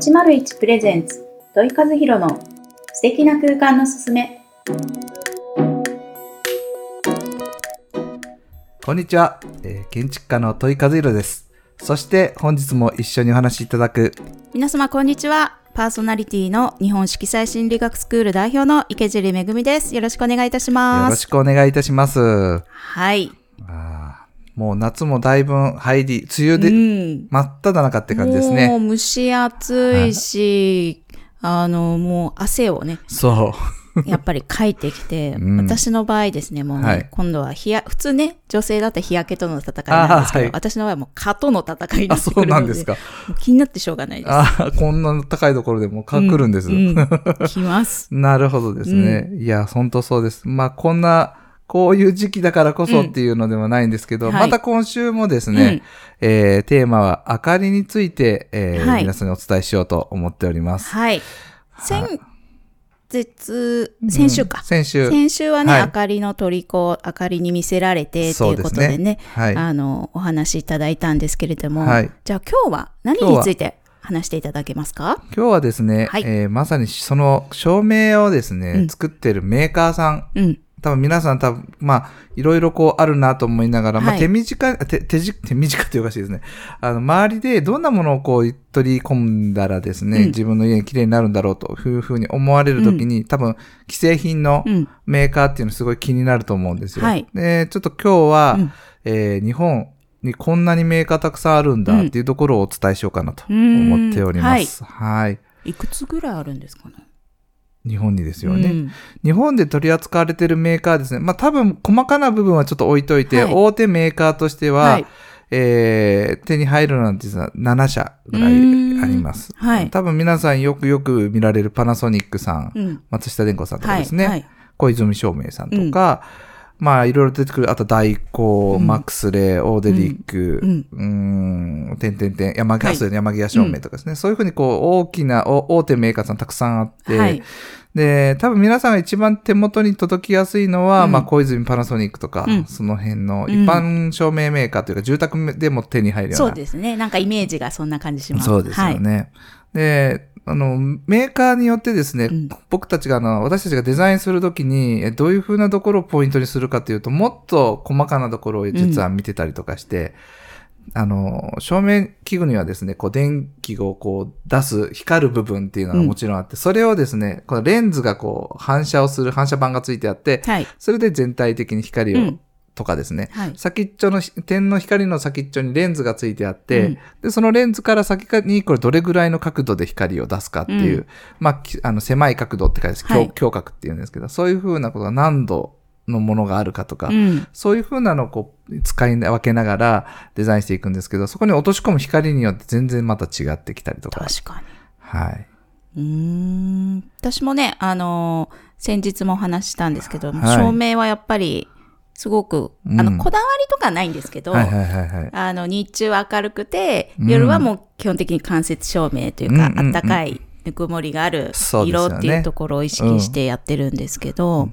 801プレゼンツ土井和弘の素敵な空間のすすめ。こんにちは、えー建築家の戸井和弘です。そして本日も一緒にお話しいただく、皆様こんにちは。パーソナリティの日本色彩心理学スクール代表の池尻めぐみです。よろしくお願いいたしよます。ろしくお願いいたします。はいもう夏もだいぶ入り、梅雨でうん真っ只中って感じですもうね。蒸し暑いし、あのもう汗をねそやっぱりかいてきて、うん私の場合ですねもうね、はい今度は日や普通ね女性だったら日焼けとの戦いなんですけど、はい私の場合はもう蚊との戦いにう。あ、そうなってくるのでなんですか。気になってしょうがないですあーこんな高いところでもうかくるんです。うんうん来ます なるほどですね。いや、本当そうです。まあ、こんな、こういう時期だからこそっていうのではないんですけど、うんはい。また今週もですね、えーテーマは明かりについて、えーはい。皆さんにお伝えしようと思っております。はい。先日先週か、うん先週。先週はね、はい。明かりの虜、明かりに見せられてってそいううことでね、はい。あの、お話しいただいたんですけれども、はい。じゃあ今日は何について話していただけますか？今日はですね、はい。えーまさにその照明をですね、うん。作ってるメーカーさん、うん。多分皆さん多分、まあ、いろいろこうあるなと思いながら、まあはい手短、手、手じ、手短っていうかしいですね。あの、周りでどんなものをこう取り込んだらですね、うん自分の家に綺麗になるんだろうというふうに思われるときに、多分、既製品のうん。メーカーっていうのすごい気になると思うんですよ。はいで、ちょっと今日は、うんえー日本にこんなにメーカーたくさんあるんだっていうところをお伝えしようかなと思っております。はい。いくつぐらいあるんですかね？日本にですよね。うん日本で取り扱われているメーカーですね。まあ多分細かな部分はちょっと置いといて、はい大手メーカーとしては、はいえー手に入るのは実は7社ぐらいあります。はい。多分皆さんよくよく見られるパナソニックさん、うん。松下電工さんとかですね、はい。小泉照明さんとか、まあいろいろ出てくる、あと大光、うんマックスレイ、オーデリック、ううんてんてんてん、山際、山際照明とかですね、そういうふうにこう大きなお大手メーカーさんたくさんあって、はい。で、多分皆さんが一番手元に届きやすいのは、うんまあ、小泉パナソニックとか、うんその辺のうん一般照明メーカーというか、住宅でも手に入るような。そうですね。なんかイメージがそんな感じします。そうですよね。で、あの、メーカーによってですね、うん。僕たちが、あの、私たちがデザインするときに、えどういう風なところをポイントにするかというと、もっと細かなところを実は見てたりとかして、あの、照明器具にはですね、こう、電気をこう、出す、光る部分っていうのがもちろんあって、それをですね、このレンズがこう、反射をする反射板がついてあって、はい。それで全体的に光を、うんとかですね、はい。先っちょのひ、点の光の先っちょにレンズがついてあって、うんで、そのレンズから先にこれどれぐらいの角度で光を出すかっていう、うんまあき、あの、狭い角度って書いてます、はい強強角っていうんですけど、そういう風なことが何度のものがあるかとか、うん。そういう風なのをこう、使い分けながらデザインしていくんですけど、そこに落とし込む光によって全然また違ってきたりとか。確かに。はい。うーん私もね、あのー先日もお話ししたんですけど、はい照明はやっぱり、すごく、あうんの、こだわりとかないんですけど。あの、日中は明るくて、うん夜はもう基本的に間接照明というか、あったかいぬくもりがある色っていうところを意識してやってるんですけど、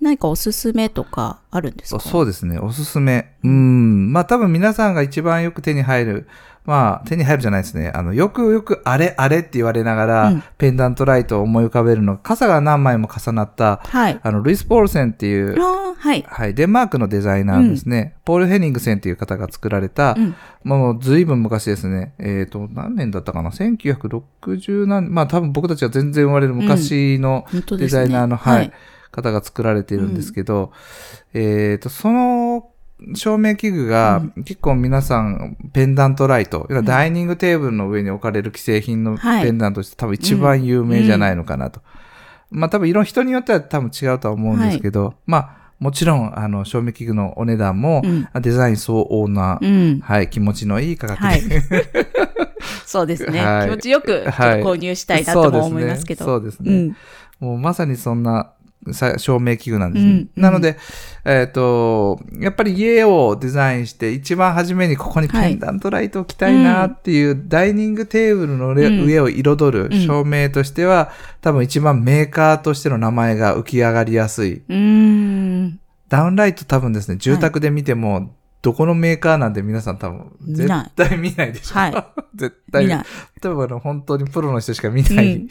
何かおすすめとかあるんですか？そうですね。おすすめ。うん。まあ多分皆さんが一番よく手に入る。まあ手に入るじゃないですね。あの、よくよくあれあれって言われながら、うんペンダントライトを思い浮かべるのが、傘が何枚も重なった、はい。あの、ルイス・ポールセンっていう、はい。はい、デンマークのデザイナーですね。ポール・ヘニングセンっていう方が作られた、うんもう随分昔ですね。えっ、と、何年だったかな ?1960 何、まあ多分僕たちが全然生まれる昔のデ。ザイナーの、はい、方が作られているんですけど、えっ、と、その照明器具が結構皆さんペンダントライト、要はダイニングテーブルの上に置かれる既製品のはいペンダントとして多分一番有名じゃないのかなと。まあ多分いろん人によっては多分違うとは思うんですけど、まあもちろんあの照明器具のお値段も、うんデザイン相応な、うん。はい、気持ちのいい価格で、はい。そうですね。はい気持ちよく購入したいなとも思いますけど。そうですね。うん。もうまさにそんなさ照明器具なんですね。うんなので、えっ、と、やっぱり家をデザインして、一番初めにここにペンダントライト置きたいなっていう、ダイニングテーブルの上,、を彩る照明としては、多分一番メーカーとしての名前が浮き上がりやすい。うーん。ダウンライト多分ですね、住宅で見ても、どこのメーカーなんて皆さん多分、絶対見ないでしょ。は 絶対見ない。多分あの本当にプロの人しか見ない。うん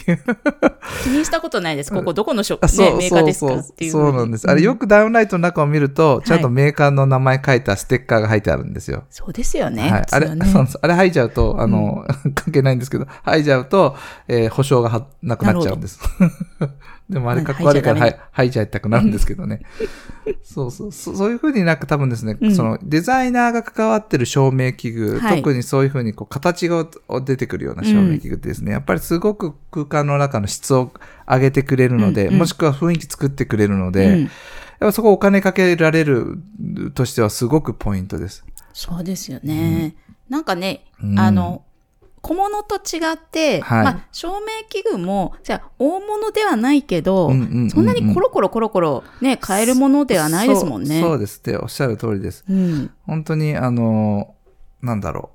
気にしたことないです。ここどこのショッあプ、ね、メーカーですか？っていう。そうなんです。あれよく。くダウンライトの中を見ると、ちゃんとはいメーカーの名前書いたステッカーが入ってあるんですよ。そうですよね。はい。あれ、ね。あれ吐いちゃうと、あの、関係ないんですけど、吐いちゃうと、えー保証がはなくなっちゃうんです。でもあれかっこ悪いから、ははいい、吐いちゃいたくなるんですけどね。そうそう。そそういうふうになんか多分ですね、うんそのデザイナーが関わってる照明器具、はい特にそういうふうにこう形が出てくるような照明器具ってですね、やっぱりすごく空間の中の質を上げてくれるので、うんうんもしくは雰囲気作ってくれるので、うんやっぱそこお金かけられるとしてはすごくポイントです。そうですよね。なんかね、うんあの、小物と違って、はいまあ、照明器具も、じゃあ、大物ではないけど、うんうんうんうんそんなにコロコロコロコロね、買えるものではないですもんね。そうそうですって、おっしゃる通りです。うん。本当に、あの、なんだろう。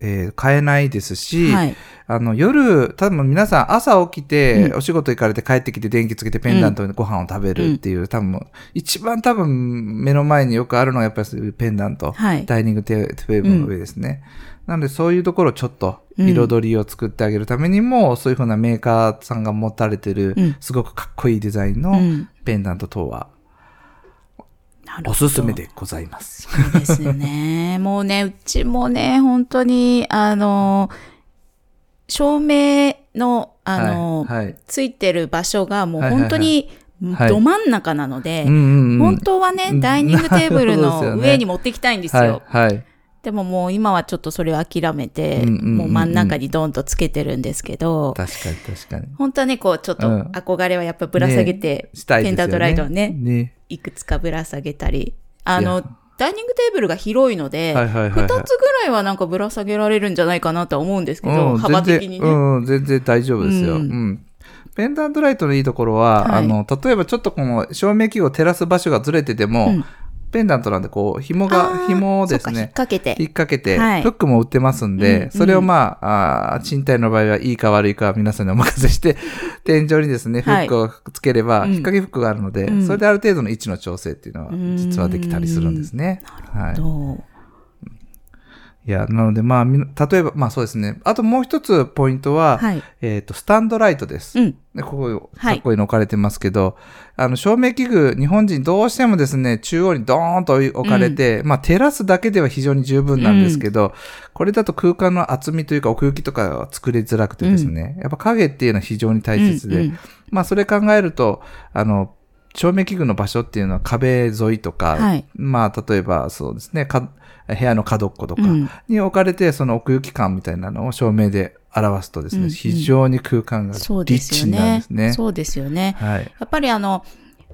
えー買えないですし、はい。あの、夜、多分皆さん朝起きて、うんお仕事行かれて帰ってきて電気つけてペンダントでご飯を食べるっていう、多分、一番多分目の前によくあるのはやっぱりペンダント、はい。ダイニングテーブルの上ですね。なのでそういうところをちょっと彩りを作ってあげるためにも、そういうふうなメーカーさんが持たれてるうん、すごくかっこいいデザインうのん。ペンダント等はおすすめでございます。そうですよね。もうね、うちもね、本当に、あの、照明の、あの、はい、はい。ついてる場所がもう本当にはいど真ん中なので、本当はね、うんダイニングテーブルの 上に持ってきたいんですよ。はい、はい。でももう今はちょっとそれを諦めて、うんうんうんうんもう真ん中にドンとつけてるんですけど、確かに確かに。本当はね、こうちょっとうん憧れはやっぱぶら下げて、ね。ペンダントライトをねね。いくつかぶら下げたり、あのダイニングテーブルが広いので、はいはいはいはい二つぐらいはなんかぶら下げられるんじゃないかなとは思うんですけど、うん幅的にね。全然うん、全然大丈夫ですよ。ううんん。ペンダントライトのいいところは、はいあの、例えばちょっとこの照明器具を照らす場所がずれてても、うんペンダントなんでこう、紐あが、ー紐をですそうか引っね、掛けて。引っ掛けて、はい。フックも売ってますんで、うんそれをまあ、あー賃貸の場合はいいか悪いかは皆さんにお任せして、天井にですね、フはい。ックをつければ、うん。引っ掛けフックがあるので、うん。それである程度の位置の調整っていうのはうん実はできたりするんですね。はい。ど。ういや、なのでまあ、み例えば、まあそうですね。あともう一つポイントは、はい。えっ、と、スタンドライトです。うん。ねここ、はいかっこいいの置かれてますけど、あの、照明器具、日本人どうしてもですね、中央にドーンと置かれて、まあ、照らすだけでは非常に十分なんですけど、これだと空間の厚みというか奥行きとかは作りづらくてですね、やっぱ影っていうのは非常に大切で、うんうんまあ、それ考えると、あの、照明器具の場所っていうのは壁沿いとか、はいまあ、例えばそうですね、か部屋の角っことかうんに置かれて、その奥行き感みたいなのを照明で表すとですね、うんうん非常に空間がリそうでッチになるんですね。そうですよね。はい。やっぱりあの、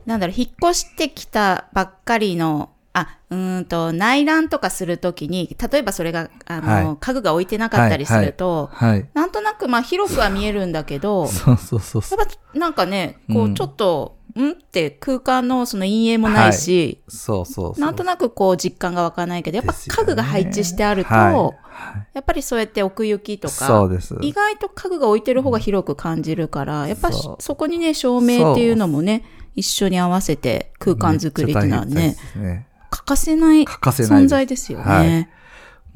なんだろう、引っ越してきたばっかりの、あ、うーんと、内覧とかするときに、例えばそれが、あの、はい家具が置いてなかったりすると、はい。なんとなくまあ広くは見えるんだけど、そうそうそう。やっぱなんかね、こううんちょっと、んって空間のその陰影もないし、そうそうそう。なんとなくこう実感が湧かないけど、やっぱ家具が配置してあると、はい。はい。やっぱりそうやって奥行きとか、そうです。意外と家具が置いてる方が広く感じるから、やっぱしそこにね、照明っていうのもね、一緒に合わせて空間作りっていうのはね、ね。欠かせない存在ですよね。はい。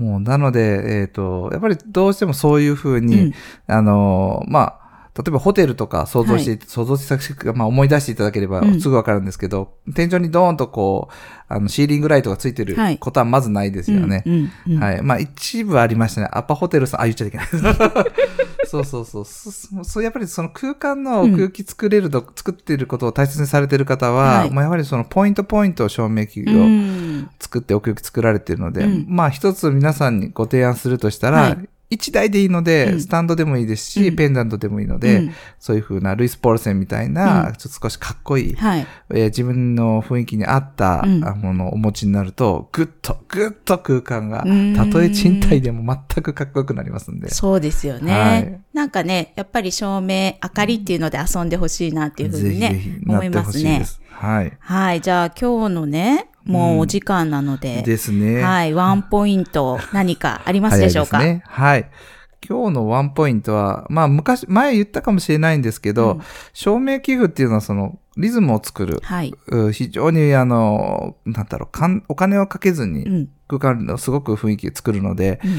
もう、なので、えっ、と、やっぱりどうしてもそういうふうに、うん。あの、まあ、例えばホテルとか想像して、想像して、まあ思い出していただければうんすぐわかるんですけど、天井にドーンとこう、あの、シーリングライトがついてるはいことはまずないですよね。うんうんうんはい。まあ一部ありましたね。アパホテルさん、あ、言っちゃいけない。そうそうそう。そそうやっぱりその空間の奥行き作れると、作っていることを大切にされている方は、はいもうやはりそのポイントポイントを照明器具をうん作って奥行き作られているので、うんまあ一つ皆さんにご提案するとしたら、はい一台でいいので、うんスタンドでもいいですし、うんペンダントでもいいので、うんそういう風なルイス・ポールセンみたいな、うんちょっと少しかっこいい、はい。えー自分の雰囲気に合った、ものをお持ちになると、ぐっと、ぐっと空間がうん、たとえ賃貸でも全くかっこよくなりますんで。そうですよね。はいなんかね、やっぱり照明、明かりっていうので遊んでほしいなっていうふうにね、ぜひぜひな思いますね。はい。はい。じゃあ今日のね、もうお時間なので、ですね。はい。ワンポイント何かありますでしょうか？ね。はい。今日のワンポイントは、まあ昔、前言ったかもしれないんですけど、うん照明器具っていうのはその、リズムを作る、はい。う非常に、あの、なんだろう、かんお金をかけずうにん。空間のすごく雰囲気作るので、うん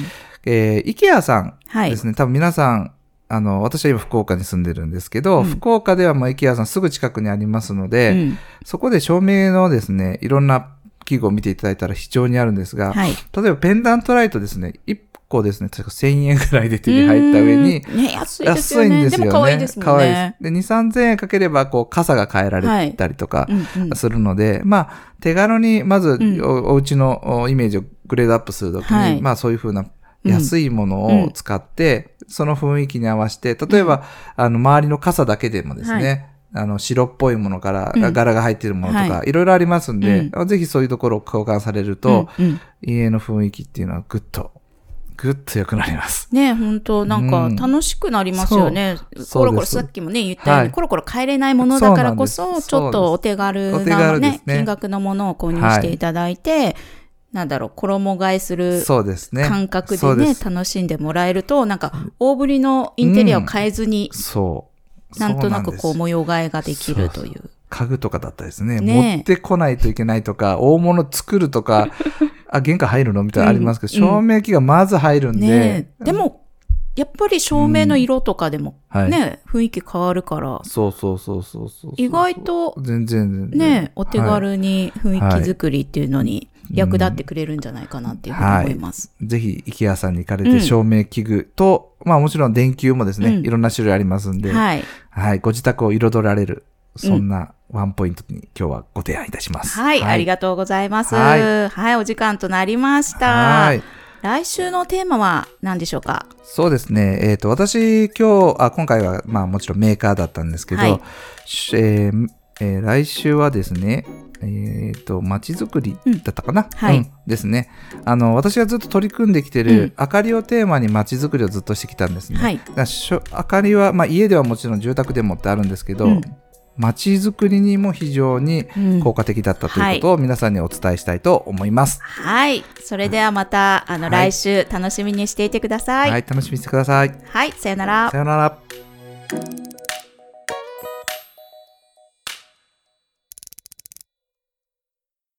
えー、IKEA さんはい。ですね、多分皆さん、あの、私は今福岡に住んでるんですけど、うん福岡ではまあ IKEA さんすぐ近くにありますので、うんそこで照明のですね、いろんな器具を見ていただいたら非常にあるんですが、はい。例えばペンダントライトですね、1個ですね、確か1000円ぐらいで手に入った上に、ね、安いですよ安いんね。ですよね。も可愛いですもん可愛いね。です。で、2、3000円かければ、こう、傘が変えられたりとかうんうんするので、まあ、手軽に、まず、んおお家のおイメージをグレードアップするときに、はいまあ、そういうふうなうん安いものを使って、その雰囲気に合わせて、例えば、あの、周りの傘だけでもですね、あの、白っぽいものから、うん。柄が入っているものとか、はい。ろいろありますんで、ぜひそういうところを交換されると、うんうん。家の雰囲気っていうのはぐっと、ぐっと良くなります。ね本当なんかうん。楽しくなりますよね。そう。コロコロ、さっきもね、言ったように、はい。コロコロ変えれないものだからこそ、ちょっとお手軽なねね。金額のものを購入していただいて、なんだろう、衣替えするそうですね。感覚でね、そうです。楽しんでもらえると、なんか、大ぶりのインテリアを変えずに、そう。なんとなくこう模様替えができるという。家具とかだったらですね、ねえ。持ってこないといけないとか、大物作るとか、あ、玄関入るのみたいなのありますけど、うん。照明器がまず入るんで、ねえ。でも、やっぱり照明の色とかでもはい。ね、雰囲気変わるから、そうそうそうそうそう。意外と全然。ね、お手はい。軽に雰囲気作りっていうのに役立ってくれるんじゃないかなっていうふうに思います。ぜひ、IKEA さんに行かれうんて、照明器具と、まあもちろん電球もですね、うんいろんな種類ありますんで、はい、はい。ご自宅を彩られる、そんなワンポイントに今日はご提案いたします。はい、ありがとうございます。ははい、お時間となりました。はい。来週のテーマは何でしょうか？そうですね。えっ、と、私、今日、あ、今回は、まあもちろんメーカーだったんですけど、はいしえーえー来週はですね、えっ、と、街づくりだったかな、はいうんですね。あの、私がずっと取り組んできてる、うん明かりをテーマに街づくりをずっとしてきたんですね。はい。だしょ明かりは、まあ家ではもちろん住宅でもってあるんですけど、うん街づくりにも非常にうん効果的だったということを皆さんにお伝えしたいと思います。はい。それではまた、あの、はい来週楽しみにしていてください。はい、楽しみにしてください。はい、さよならさ。よなら。